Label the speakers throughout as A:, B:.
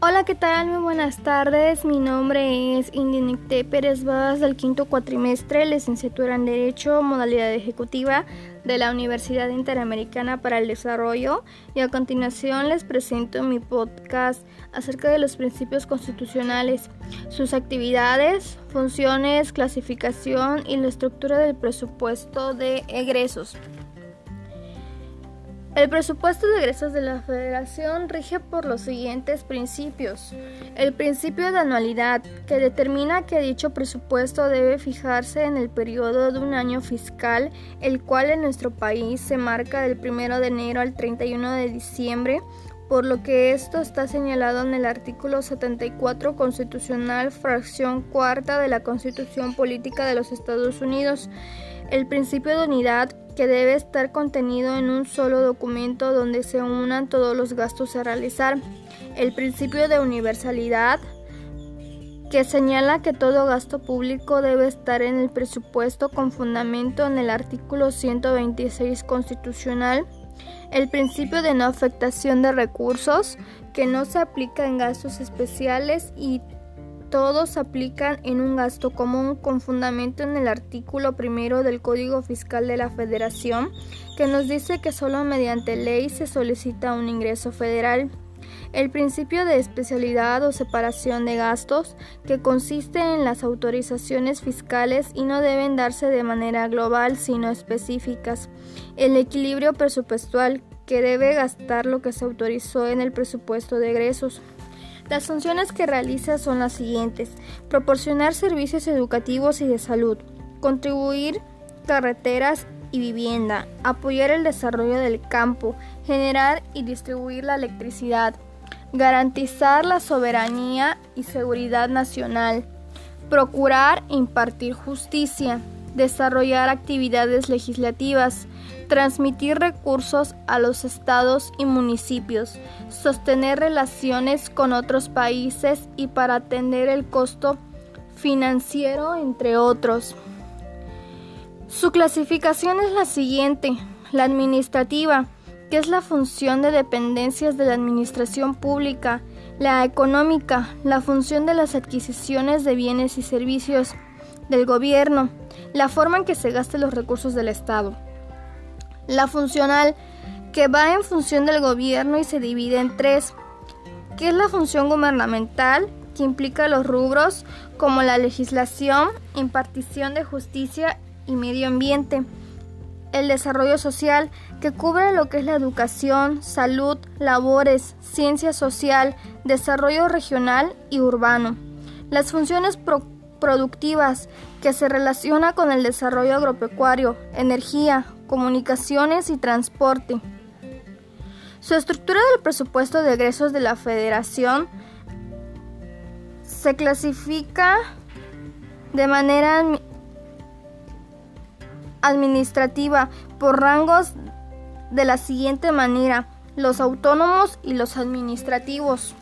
A: Hola, ¿qué tal? Muy buenas tardes. Mi nombre es Indinicte Pérez Vaz del quinto cuatrimestre, licenciatura en Derecho, modalidad ejecutiva de la Universidad Interamericana para el Desarrollo y a continuación les presento mi podcast acerca de los principios constitucionales, sus actividades, funciones, clasificación y la estructura del presupuesto de egresos. El presupuesto de egresos de la Federación rige por los siguientes principios. El principio de anualidad, que determina que dicho presupuesto debe fijarse en el periodo de un año fiscal, el cual en nuestro país se marca del 1 de enero al 31 de diciembre, por lo que esto está señalado en el artículo 74 constitucional, fracción cuarta de la Constitución Política de los Estados Unidos. El principio de unidad que debe estar contenido en un solo documento donde se unan todos los gastos a realizar. El principio de universalidad, que señala que todo gasto público debe estar en el presupuesto con fundamento en el artículo 126 constitucional. El principio de no afectación de recursos, que no se aplica en gastos especiales y todos aplican en un gasto común con fundamento en el artículo primero del Código Fiscal de la Federación, que nos dice que solo mediante ley se solicita un ingreso federal. El principio de especialidad o separación de gastos, que consiste en las autorizaciones fiscales y no deben darse de manera global, sino específicas. El equilibrio presupuestal, que debe gastar lo que se autorizó en el presupuesto de egresos. Las funciones que realiza son las siguientes. Proporcionar servicios educativos y de salud. Contribuir carreteras y vivienda. Apoyar el desarrollo del campo. Generar y distribuir la electricidad. Garantizar la soberanía y seguridad nacional. Procurar e impartir justicia. Desarrollar actividades legislativas transmitir recursos a los estados y municipios, sostener relaciones con otros países y para atender el costo financiero, entre otros. Su clasificación es la siguiente, la administrativa, que es la función de dependencias de la administración pública, la económica, la función de las adquisiciones de bienes y servicios del gobierno, la forma en que se gasten los recursos del Estado. La funcional, que va en función del gobierno y se divide en tres, que es la función gubernamental, que implica los rubros como la legislación, impartición de justicia y medio ambiente. El desarrollo social, que cubre lo que es la educación, salud, labores, ciencia social, desarrollo regional y urbano. Las funciones productivas, que se relaciona con el desarrollo agropecuario, energía, comunicaciones y transporte. Su estructura del presupuesto de egresos de la Federación se clasifica de manera administrativa por rangos de la siguiente manera, los autónomos y los administrativos.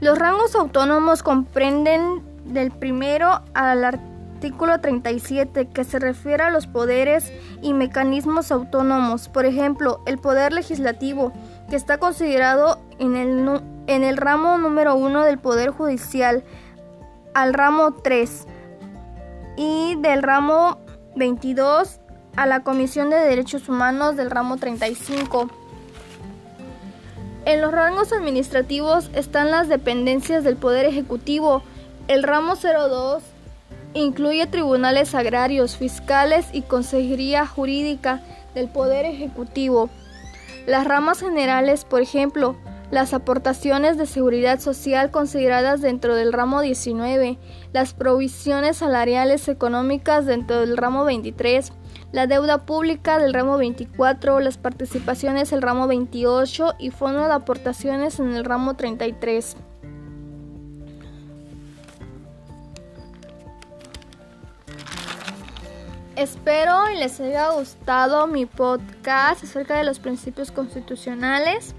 A: Los rangos autónomos comprenden del primero al artículo 37 que se refiere a los poderes y mecanismos autónomos, por ejemplo, el poder legislativo, que está considerado en el, en el ramo número 1 del Poder Judicial, al ramo 3 y del ramo 22 a la Comisión de Derechos Humanos del ramo 35. En los rangos administrativos están las dependencias del Poder Ejecutivo. El ramo 02 Incluye tribunales agrarios, fiscales y consejería jurídica del Poder Ejecutivo. Las ramas generales, por ejemplo, las aportaciones de seguridad social consideradas dentro del ramo 19, las provisiones salariales económicas dentro del ramo 23, la deuda pública del ramo 24, las participaciones del ramo 28 y fondo de aportaciones en el ramo 33. Espero y les haya gustado mi podcast acerca de los principios constitucionales.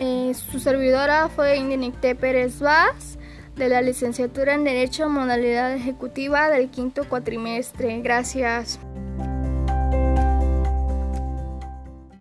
A: Eh, su servidora fue Indinicte Pérez Vaz, de la licenciatura en Derecho Modalidad Ejecutiva del quinto cuatrimestre. Gracias.